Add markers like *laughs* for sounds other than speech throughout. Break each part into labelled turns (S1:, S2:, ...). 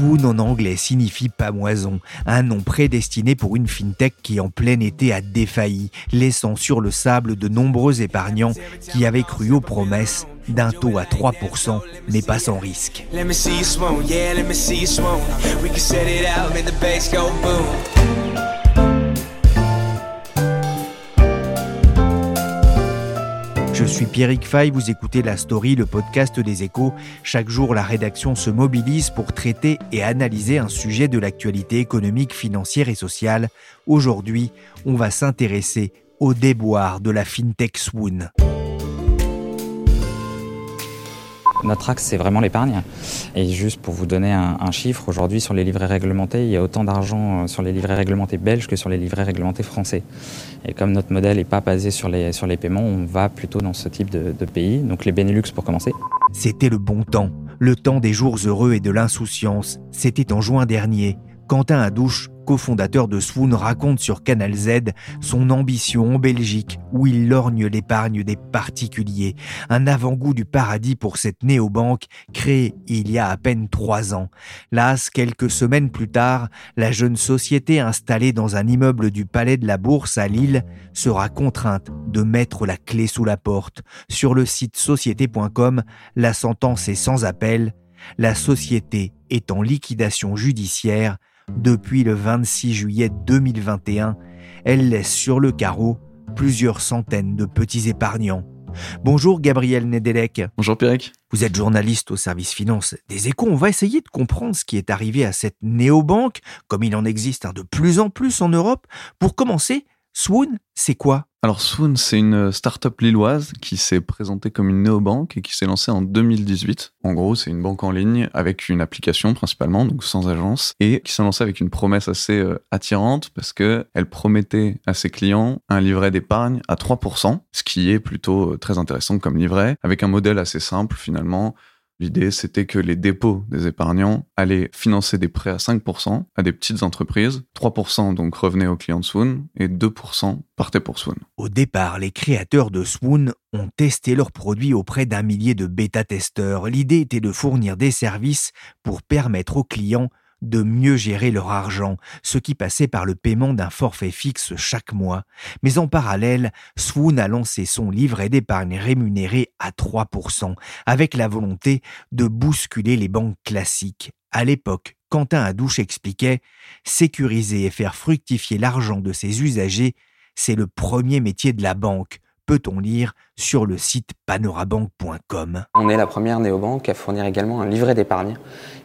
S1: Swoon en anglais signifie pamoison, un nom prédestiné pour une fintech qui en plein été a défailli, laissant sur le sable de nombreux épargnants qui avaient cru aux promesses d'un taux à 3%, mais pas sans risque. Suis Pierrick Fay, vous écoutez La Story, le podcast des échos. Chaque jour, la rédaction se mobilise pour traiter et analyser un sujet de l'actualité économique, financière et sociale. Aujourd'hui, on va s'intéresser au déboire de la FinTech Swoon.
S2: Notre axe, c'est vraiment l'épargne. Et juste pour vous donner un, chiffre, aujourd'hui, sur les livrets réglementés, il y a autant d'argent euh, sur les livrets réglementés belges que sur les livrets réglementés français. Et comme notre modèle n'est pas basé sur les, sur les paiements, on va plutôt dans ce type de, de pays. Donc les Benelux pour commencer.
S1: C'était le bon temps, le temps des jours heureux et de l'insouciance. C'était en juin dernier. Quentin Adouche, cofondateur de Swoon, raconte sur Canal Z son ambition en Belgique, où il lorgne l'épargne des particuliers. Un avant-goût du paradis pour cette néobanque créée il y a à peine trois ans. Las, quelques semaines plus tard, la jeune société installée dans un immeuble du Palais de la Bourse à Lille sera contrainte de mettre la clé sous la porte. Sur le site société.com, la sentence est sans appel. La société est en liquidation judiciaire depuis le 26 juillet 2021, elle laisse sur le carreau plusieurs centaines de petits épargnants. Bonjour Gabriel Nedelec.
S3: Bonjour Pierrick.
S1: Vous êtes journaliste au service finance des échos. On va essayer de comprendre ce qui est arrivé à cette néobanque, comme il en existe de plus en plus en Europe. Pour commencer, Swoon, c'est quoi?
S3: Alors Swoon, c'est une start-up lilloise qui s'est présentée comme une néobanque et qui s'est lancée en 2018. En gros, c'est une banque en ligne avec une application principalement, donc sans agence, et qui s'est lancée avec une promesse assez euh, attirante parce que elle promettait à ses clients un livret d'épargne à 3%, ce qui est plutôt euh, très intéressant comme livret, avec un modèle assez simple finalement. L'idée, c'était que les dépôts des épargnants allaient financer des prêts à 5% à des petites entreprises, 3% donc revenaient aux clients de Swoon et 2% partaient pour Swoon.
S1: Au départ, les créateurs de Swoon ont testé leurs produits auprès d'un millier de bêta-testeurs. L'idée était de fournir des services pour permettre aux clients de mieux gérer leur argent, ce qui passait par le paiement d'un forfait fixe chaque mois. Mais en parallèle, Swoon a lancé son livret d'épargne rémunéré à 3%, avec la volonté de bousculer les banques classiques. À l'époque, Quentin Adouche expliquait Sécuriser et faire fructifier l'argent de ses usagers, c'est le premier métier de la banque peut-on lire sur le site panorabank.com.
S2: On est la première néobanque à fournir également un livret d'épargne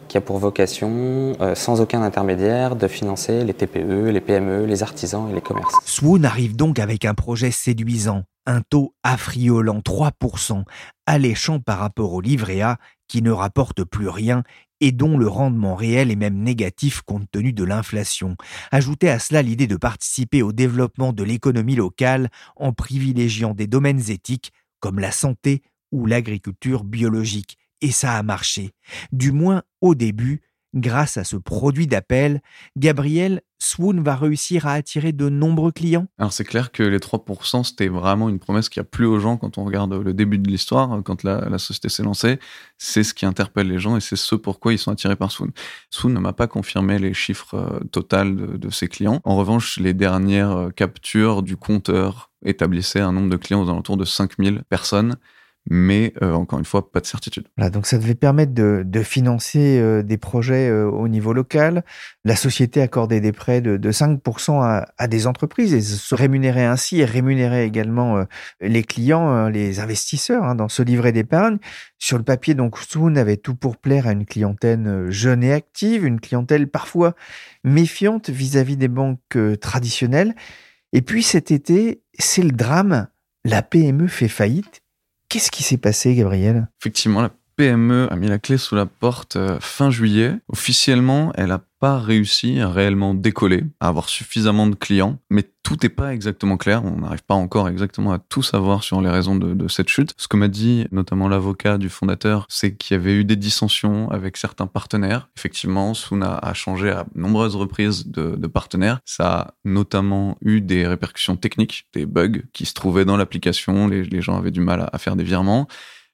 S2: qui a pour vocation, euh, sans aucun intermédiaire, de financer les TPE, les PME, les artisans et les commerces.
S1: Swoon arrive donc avec un projet séduisant, un taux affriolant 3%, alléchant par rapport au livret A qui ne rapporte plus rien et dont le rendement réel est même négatif compte tenu de l'inflation. Ajoutez à cela l'idée de participer au développement de l'économie locale en privilégiant des domaines éthiques comme la santé ou l'agriculture biologique. Et ça a marché. Du moins au début, grâce à ce produit d'appel, Gabriel Swoon va réussir à attirer de nombreux clients
S3: Alors c'est clair que les 3%, c'était vraiment une promesse qui a plu aux gens quand on regarde le début de l'histoire, quand la, société s'est lancée. C'est ce qui interpelle les gens et c'est ce pourquoi ils sont attirés par Swoon. Swoon ne m'a pas confirmé les chiffres euh, totaux de, de, ses clients. En revanche, les dernières euh, captures du compteur établissaient un nombre de clients aux alentours de 5000 personnes mais euh, encore une fois, pas de certitude.
S1: Voilà, donc ça devait permettre de, de financer euh, des projets euh, au niveau local. La société accordait des prêts de, de 5% à, à, des entreprises et se rémunérait ainsi et rémunérait également les clients, les investisseurs hein, dans ce livret d'épargne. Sur le papier, donc, Swoon avait tout pour plaire à une clientèle jeune et active, une clientèle parfois méfiante vis-à-vis -vis des banques traditionnelles. Et puis cet été, c'est le drame. La PME fait faillite Qu'est-ce qui s'est passé, Gabriel?
S3: Effectivement, PME a mis la clé sous la porte euh, fin juillet. Officiellement, elle n'a pas réussi à réellement décoller, à avoir suffisamment de clients, mais tout n'est pas exactement clair. On n'arrive pas encore exactement à tout savoir sur les raisons de, cette chute. Ce que m'a dit notamment l'avocat du fondateur, c'est qu'il y avait eu des dissensions avec certains partenaires. Effectivement, Suna a changé à nombreuses reprises de, partenaires. Ça a notamment eu des répercussions techniques, des bugs qui se trouvaient dans l'application. Les, gens avaient du mal à faire des virements.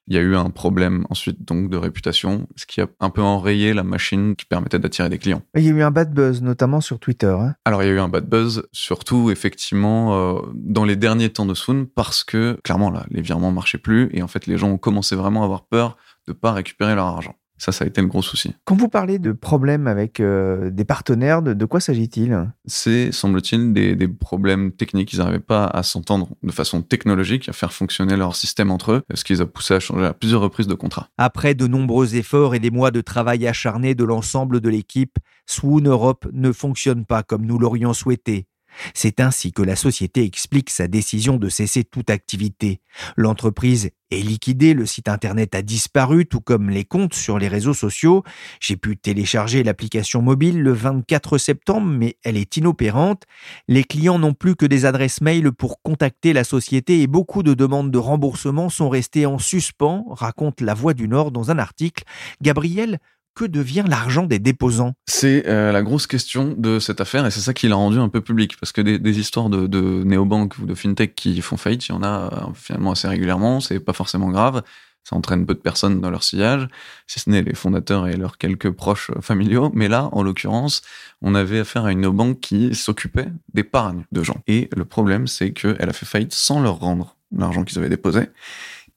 S3: Il y a eu un problème ensuite donc de réputation, ce qui a un peu enrayé la machine qui permettait d'attirer des clients.
S1: Il y a eu un bad buzz, notamment sur Twitter. Hein.
S3: Alors il y a eu un bad buzz, surtout effectivement euh, dans les derniers temps de Swoon, parce que clairement là, les virements marchaient plus et en fait les gens ont commencé vraiment à avoir peur de pas récupérer leur argent. Ça, ça a été le gros souci.
S1: Quand vous parlez de problèmes avec euh, des partenaires, de, quoi s'agit-il?
S3: C'est, semble-t-il, des, des, problèmes techniques. Ils n'arrivaient pas à s'entendre de façon technologique, à faire fonctionner leur système entre eux, ce qui les a poussés à changer à plusieurs reprises de contrat.
S1: Après de nombreux efforts et des mois de travail acharné de l'ensemble de l'équipe, Swoon Europe ne fonctionne pas comme nous l'aurions souhaité. C'est ainsi que la société explique sa décision de cesser toute activité. L'entreprise est liquidée, le site internet a disparu, tout comme les comptes sur les réseaux sociaux. J'ai pu télécharger l'application mobile le 24 septembre, mais elle est inopérante. Les clients n'ont plus que des adresses mail pour contacter la société et beaucoup de demandes de remboursement sont restées en suspens, raconte La Voix du Nord dans un article. Gabriel, que devient l'argent des déposants?
S3: C'est euh, la grosse question de cette affaire et c'est ça qui l'a rendu un peu public parce que des, histoires de, de néobanques ou de fintech qui font faillite, il y en a euh, finalement assez régulièrement, c'est pas forcément grave, ça entraîne peu de personnes dans leur sillage, si ce n'est les fondateurs et leurs quelques proches familiaux, mais là, en l'occurrence, on avait affaire à une néobanque qui s'occupait d'épargne de gens. Et le problème, c'est qu'elle a fait faillite sans leur rendre l'argent qu'ils avaient déposé.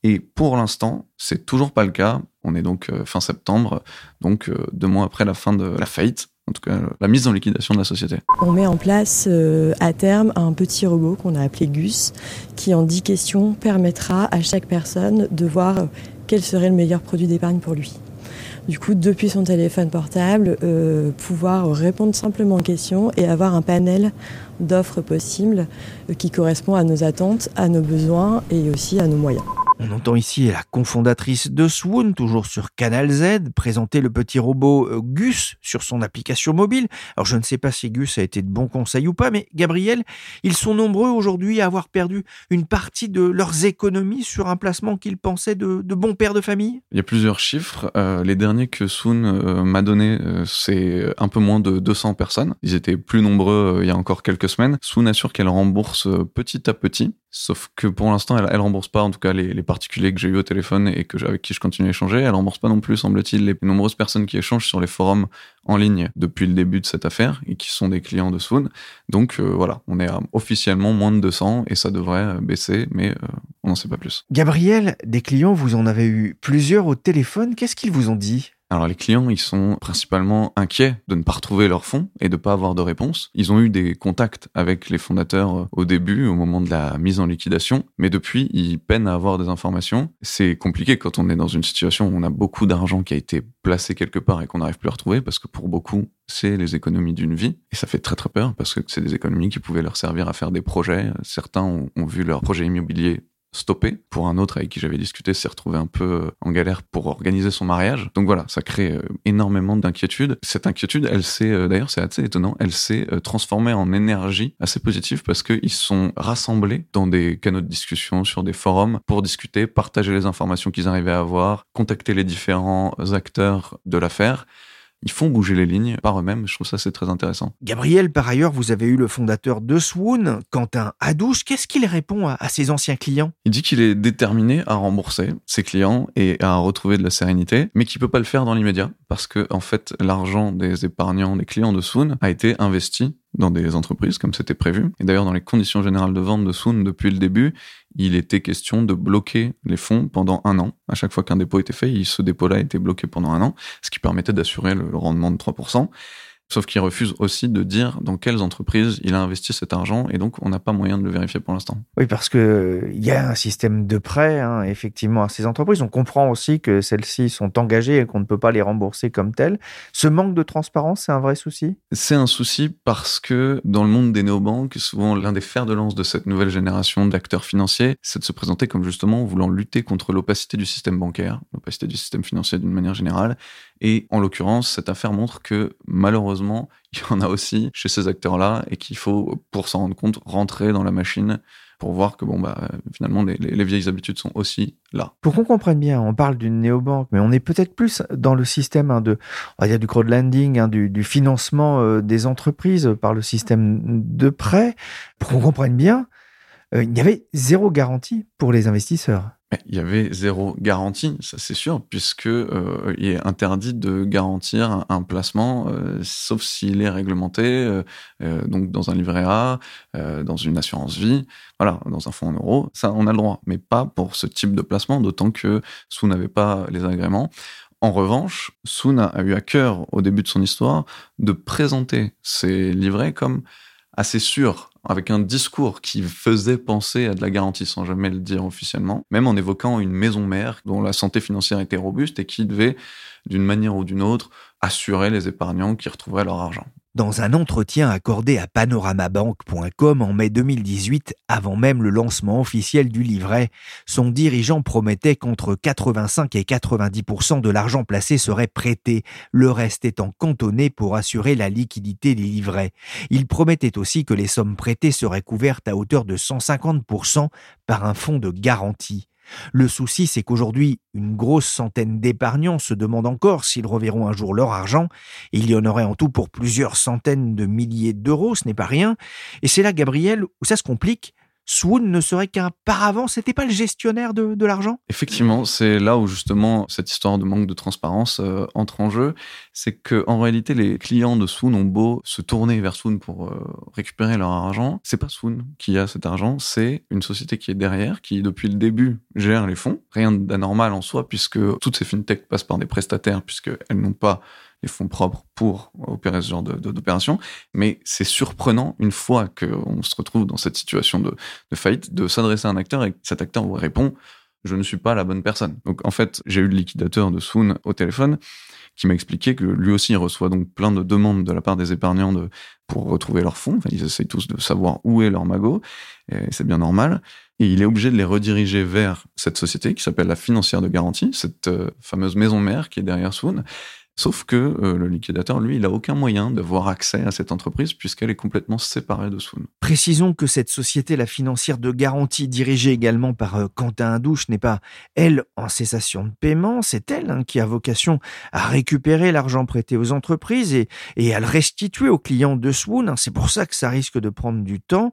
S3: Et pour l'instant, c'est toujours pas le cas. On est donc euh, fin septembre, donc euh, deux mois après la fin de la faillite, en tout cas la mise en liquidation de la société.
S4: On met en place euh, à terme un petit robot qu'on a appelé Gus, qui en 10 questions permettra à chaque personne de voir quel serait le meilleur produit d'épargne pour lui. Du coup, depuis son téléphone portable, pouvoir répondre simplement aux questions et avoir un panel d'offres possibles qui correspond à nos attentes, à nos besoins et aussi à nos moyens.
S1: On entend ici la cofondatrice de Swoon, toujours sur Canal Z, présenter le petit robot euh, Gus sur son application mobile. Alors je ne sais pas si Gus a été de bons conseils ou pas, mais Gabriel, ils sont nombreux aujourd'hui à avoir perdu une partie de leurs économies sur un placement qu'ils pensaient de, de bons pères de famille.
S3: Il y a plusieurs chiffres. Euh, les derniers que Swoon euh, m'a donné, c'est un peu moins de 200 personnes. Ils étaient plus nombreux il y a encore quelques semaines. Swoon assure qu'elle rembourse petit à petit. Sauf que pour l'instant, elle, elle rembourse pas, en tout cas les, particuliers que j'ai eu au téléphone et avec qui je continue à échanger, elle rembourse pas non plus, semble-t-il, les nombreuses personnes qui échangent sur les forums en ligne depuis le début de cette affaire et qui sont des clients de Swoon. Donc euh, voilà, on est officiellement moins de 200 et ça devrait euh, baisser, mais euh, on n'en sait pas plus.
S1: Gabriel, des clients, vous en avez eu plusieurs au téléphone. Qu'est-ce qu'ils vous ont dit?
S3: Alors les clients, ils sont principalement inquiets de ne pas retrouver leurs fonds et de pas avoir de réponse. Ils ont eu des contacts avec les fondateurs euh, au début, au moment de la mise en liquidation, mais depuis, ils peinent à avoir des informations. C'est compliqué quand on est dans une situation où on a beaucoup d'argent qui a été placé quelque part et qu'on n'arrive plus à retrouver, parce que pour beaucoup, c'est les économies d'une vie. Et ça fait très très peur, parce que c'est des économies qui pouvaient leur servir à faire des projets. Certains ont, ont vu leur projet immobilier stoppé. Pour un autre avec qui j'avais discuté, s'est retrouvé un peu euh, en galère pour organiser son mariage. Donc voilà, ça crée euh, énormément d'inquiétude. Cette inquiétude, elle s'est, euh, d'ailleurs, c'est assez étonnant, elle s'est transformée en énergie assez positive parce qu'ils sont rassemblés dans des canaux de discussion sur des forums pour discuter, partager les informations qu'ils arrivaient à avoir, contacter les différents acteurs de l'affaire ils font bouger les lignes par eux-mêmes. Je trouve ça c'est très intéressant.
S1: Gabriel, par ailleurs, vous avez eu le fondateur de Swoon, Quentin Adouche. Qu'est-ce qu'il répond à, ses anciens clients?
S3: Il dit qu'il est déterminé à rembourser ses clients et à retrouver de la sérénité, mais qu'il peut pas le faire dans l'immédiat parce que en fait l'argent des épargnants, des clients de Swoon a été investi dans des entreprises comme c'était prévu. Et d'ailleurs, dans les conditions générales de vente de Swoon, depuis le début, il était question de bloquer les fonds pendant un an. À chaque fois qu'un dépôt était fait, ce dépôt-là était bloqué pendant un an, ce qui permettait d'assurer le rendement de 3%. Sauf qu'il refuse aussi de dire dans quelles entreprises il a investi cet argent et donc on n'a pas moyen de le vérifier pour l'instant.
S1: Oui, parce que il y a un système de prêt hein, effectivement à ces entreprises. On comprend aussi que celles-ci sont engagées et qu'on ne peut pas les rembourser comme telles. Ce manque de transparence, c'est un vrai souci?
S3: C'est un souci parce que dans le monde des néobanques, souvent l'un des fers de lance de cette nouvelle génération d'acteurs financiers, c'est de se présenter comme justement voulant lutter contre l'opacité du système bancaire, l'opacité du système financier d'une manière générale et en l'occurrence, cette affaire montre que malheureusement, *laughs* il y en a aussi chez ces acteurs-là et qu'il faut, pour s'en rendre compte, rentrer dans la machine pour voir que bon bah finalement les, vieilles habitudes sont aussi là.
S1: Pour qu'on comprenne bien, on parle d'une néobanque, mais on est peut-être plus dans le système hein, de, du crowdlending, hein, du, financement euh, des entreprises par le système de prêt. Pour qu'on comprenne bien, euh, il y avait zéro garantie pour les investisseurs
S3: il y avait zéro garantie, ça c'est sûr, puisque euh, il est interdit de garantir un, placement, euh, sauf s'il est réglementé, euh, donc dans un livret A, dans une assurance vie, voilà, dans un fonds en euros, ça on a le droit, mais pas pour ce type de placement, d'autant que Sou n'avait pas les agréments. En revanche, Soon a eu à cœur, au début de son histoire, de présenter ses livrets comme assez sûrs, avec un discours qui faisait penser à de la garantie sans jamais le dire officiellement, même en évoquant une maison mère dont la santé financière était robuste et qui devait, d'une manière ou d'une autre, assurer les épargnants qui retrouveraient leur argent.
S1: Dans un entretien accordé à panoramabank.com en mai 2018, avant même le lancement officiel du livret, son dirigeant promettait qu'entre 85 et 90% de l'argent placé serait prêté, le reste étant cantonné pour assurer la liquidité des livrets. Il promettait aussi que les sommes prêtées seraient couvertes à hauteur de 150% par un fonds de garantie. Le souci, c'est qu'aujourd'hui, une grosse centaine d'épargnants se demandent encore s'ils reverront un jour leur argent, il y en aurait en tout pour plusieurs centaines de milliers d'euros, ce n'est pas rien. Et c'est là, Gabriel, où ça se complique, Swoon ne serait qu'un paravent, c'était pas le gestionnaire de, l'argent?
S3: Effectivement, c'est là où justement cette histoire de manque de transparence euh, entre en jeu. C'est que en réalité, les clients de Swoon ont beau se tourner vers Swoon pour euh, récupérer leur argent, c'est pas Swoon qui a cet argent, c'est une société qui est derrière, qui depuis le début gère les fonds. Rien d'anormal en soi, puisque toutes ces fintechs passent par des prestataires, puisqu'elles n'ont pas les fonds propres pour opérer ce genre d'opération. Mais c'est surprenant, une fois qu'on se retrouve dans cette situation de, faillite, de s'adresser à un acteur et cet acteur vous répond je ne suis pas la bonne personne. Donc en fait, j'ai eu le liquidateur de Swoon au téléphone qui m'a expliqué que lui aussi reçoit donc plein de demandes de la part des épargnants de, pour retrouver leurs fonds. Enfin, ils essayent tous de savoir où est leur magot, et c'est bien normal. Et il est obligé de les rediriger vers cette société qui s'appelle la financière de garantie, cette euh, fameuse maison mère qui est derrière Swoon, Sauf que euh, le liquidateur, lui, il n'a aucun moyen d'avoir accès à cette entreprise puisqu'elle est complètement séparée de Swoon.
S1: Précisons que cette société, la financière de garantie, dirigée également par euh, Quentin Indouche, n'est pas, elle, en cessation de paiement, c'est elle hein, qui a vocation à récupérer l'argent prêté aux entreprises et, à le restituer aux clients de Swoon. Hein. C'est pour ça que ça risque de prendre du temps.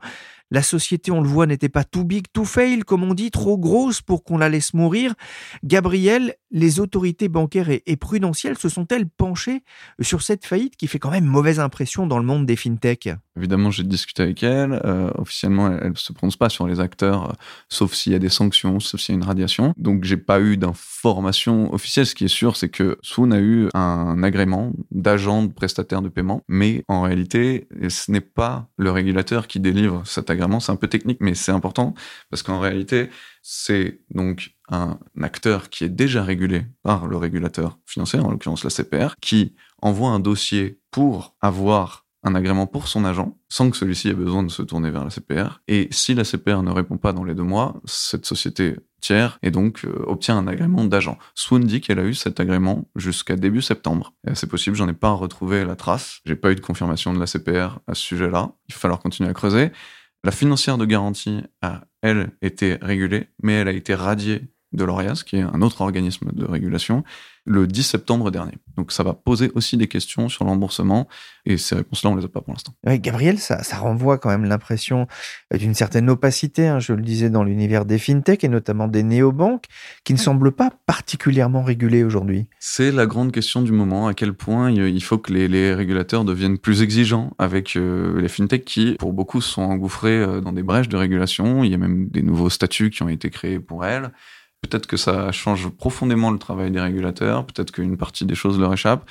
S1: La société, on le voit, n'était pas too big to fail, comme on dit, trop grosse pour qu'on la laisse mourir. Gabriel, les autorités bancaires et, prudentielles se sont-elles penchées sur cette faillite qui fait quand même mauvaise impression dans le monde des fintechs?
S3: Évidemment, j'ai discuté avec elle. Euh, officiellement, elle ne se prononce pas sur les acteurs, euh, sauf s'il y a des sanctions, sauf s'il y a une radiation. Donc, j'ai pas eu d'informations officielles. Ce qui est sûr, c'est que Swoon a eu un agrément d'agent de prestataire de paiement, mais en réalité, ce n'est pas le régulateur qui délivre cet agrément c'est un peu technique, mais c'est important parce qu'en réalité, c'est donc un acteur qui est déjà régulé par le régulateur financier, en l'occurrence la CPR, qui envoie un dossier pour avoir un agrément pour son agent, sans que celui-ci ait besoin de se tourner vers la CPR. Et si la CPR ne répond pas dans les deux mois, cette société tiers et donc euh, obtient un agrément d'agent. Swoon dit qu'elle a eu cet agrément jusqu'à début septembre. C'est possible, j'en ai pas retrouvé la trace. J'ai pas eu de confirmation de la CPR à ce sujet-là. Il va falloir continuer à creuser. La financière de garantie a, elle, été régulée, mais elle a été radiée de l'ORIAS, qui est un autre organisme de régulation. le 10 septembre dernier. Donc ça va poser aussi des questions sur le remboursement et ces réponses-là, on les a pas pour l'instant.
S1: Gabriel, ça, renvoie quand même l'impression d'une certaine opacité, hein, je le disais, dans l'univers des fintech et notamment des néobanques qui ne semblent pas particulièrement régulées aujourd'hui.
S3: C'est la grande question du moment, à quel point il faut que les, régulateurs deviennent plus exigeants avec euh, les fintech qui, pour beaucoup, sont engouffrés euh, dans des brèches de régulation. Il y a même des nouveaux statuts qui ont été créés pour elles. Peut-être que ça change profondément le travail des régulateurs, peut-être qu'une partie des choses leur échappe.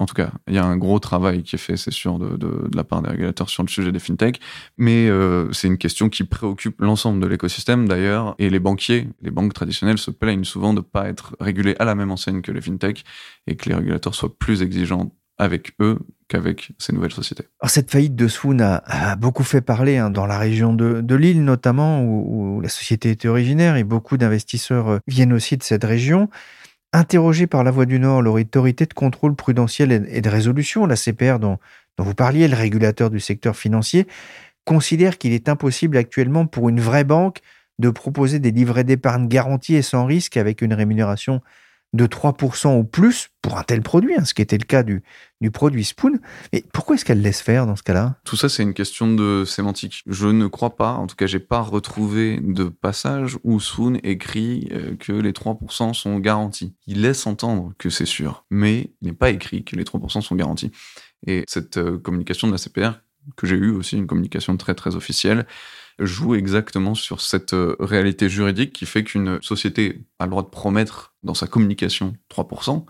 S3: En tout cas, il y a un gros travail qui est fait, c'est sûr, de, la part des régulateurs sur le sujet des fintech. Mais euh, c'est une question qui préoccupe l'ensemble de l'écosystème d'ailleurs. Et les banquiers, les banques traditionnelles se plaignent souvent de ne pas être régulés à la même enseigne que les fintech et que les régulateurs soient plus exigeants avec eux qu'avec ces nouvelles sociétés.
S1: Alors cette faillite de Swoon a, beaucoup fait parler hein, dans la région de, Lille notamment, où, la société était originaire et beaucoup d'investisseurs euh, viennent aussi de cette région. Interrogé par la Voix du Nord, l'autorité de contrôle prudentiel et de résolution, la CPR dont, dont vous parliez, le régulateur du secteur financier, considère qu'il est impossible actuellement pour une vraie banque de proposer des livrets d'épargne garantis et sans risque avec une rémunération de 3% ou plus pour un tel produit, hein, ce qui était le cas du, du produit Spoon. Mais pourquoi est-ce qu'elle laisse faire dans ce cas-là?
S3: Tout ça, c'est une question de sémantique. Je ne crois pas, en tout cas, j'ai pas retrouvé de passage où Spoon écrit euh, que les 3% sont garantis. Il laisse entendre que c'est sûr, mais il n'est pas écrit que les 3% sont garantis. Et cette euh, communication de la CPR, que j'ai eue aussi, une communication très très officielle, joue exactement sur cette euh, réalité juridique qui fait qu'une société a le droit de promettre dans sa communication 3%,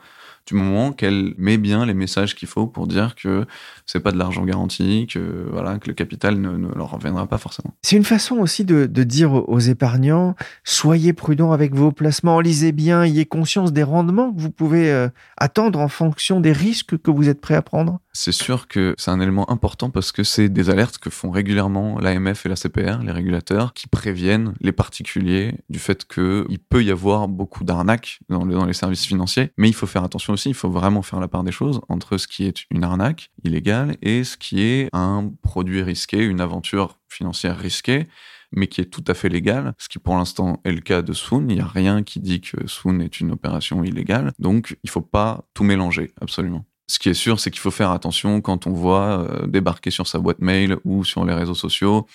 S3: du moment qu'elle met bien les messages qu'il faut pour dire que c'est pas de l'argent garanti, que voilà, que le capital ne, leur reviendra pas forcément.
S1: C'est une façon aussi de, dire aux épargnants soyez prudents avec vos placements, lisez bien, ayez conscience des rendements que vous pouvez euh, attendre en fonction des risques que vous êtes prêt à prendre.
S3: C'est sûr que c'est un élément important parce que c'est des alertes que font régulièrement l'AMF et la CPR, les régulateurs, qui préviennent les particuliers du fait qu'il peut y avoir beaucoup d'arnaques dans, dans les services financiers, mais il faut faire attention il faut vraiment faire la part des choses entre ce qui est une arnaque illégale et ce qui est un produit risqué, une aventure financière risquée mais qui est tout à fait légal, ce qui pour l'instant est le cas de Swoon. Il n'y a rien qui dit que Swoon est une opération illégale, donc il faut pas tout mélanger, absolument. Ce qui est sûr, c'est qu'il faut faire attention quand on voit euh, débarquer sur sa boîte mail ou sur les réseaux sociaux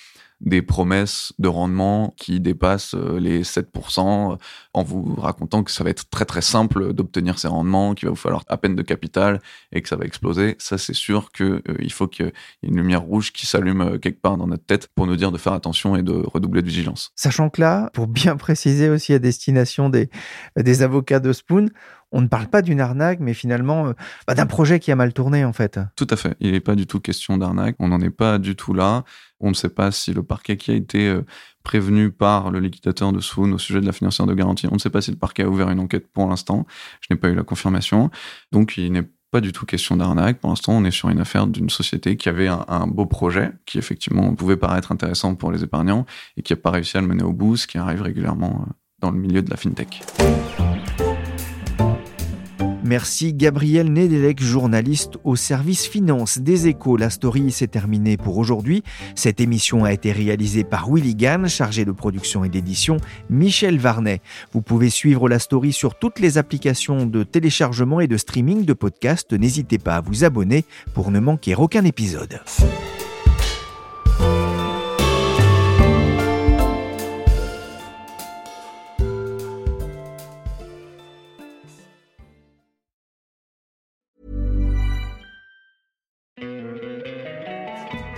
S3: des promesses de rendement qui dépassent euh, les 7% euh, en vous racontant que ça va être très très simple d'obtenir ces rendements, qu'il va vous falloir à peine de capital et que ça va exploser. Ça, c'est sûr qu'il euh, faut qu'il y ait une lumière rouge qui s'allume quelque part dans notre tête pour nous dire de faire attention et de redoubler de vigilance.
S1: Sachant que là, pour bien *laughs* préciser aussi à destination des, des avocats de Spoon, on ne parle pas d'une arnaque, mais finalement bah, d'un projet qui a mal tourné en fait.
S3: Tout à fait. Il n'est pas du tout question d'arnaque. On n'en est pas du tout là. On ne sait pas si le parquet qui a été euh, prévenu par le liquidateur de Swoon au sujet de la financière de garantie, on ne sait pas si le parquet a ouvert une enquête pour l'instant. Je n'ai pas eu la confirmation. Donc il n'est pas du tout question d'arnaque. Pour l'instant, on est sur une affaire d'une société qui avait un, beau projet, qui effectivement pouvait paraître intéressant pour les épargnants et qui n'a pas réussi à le mener au bout, ce qui arrive régulièrement euh, dans le milieu de la fintech.
S1: Merci Gabriel Nedelec, journaliste au service finance des échos. La story s'est terminée pour aujourd'hui. Cette émission a été réalisée par Willy Gann, chargé de production et d'édition, Michel Varnet. Vous pouvez suivre la story sur toutes les applications de téléchargement et de streaming de podcasts. N'hésitez pas à vous abonner pour ne manquer aucun épisode.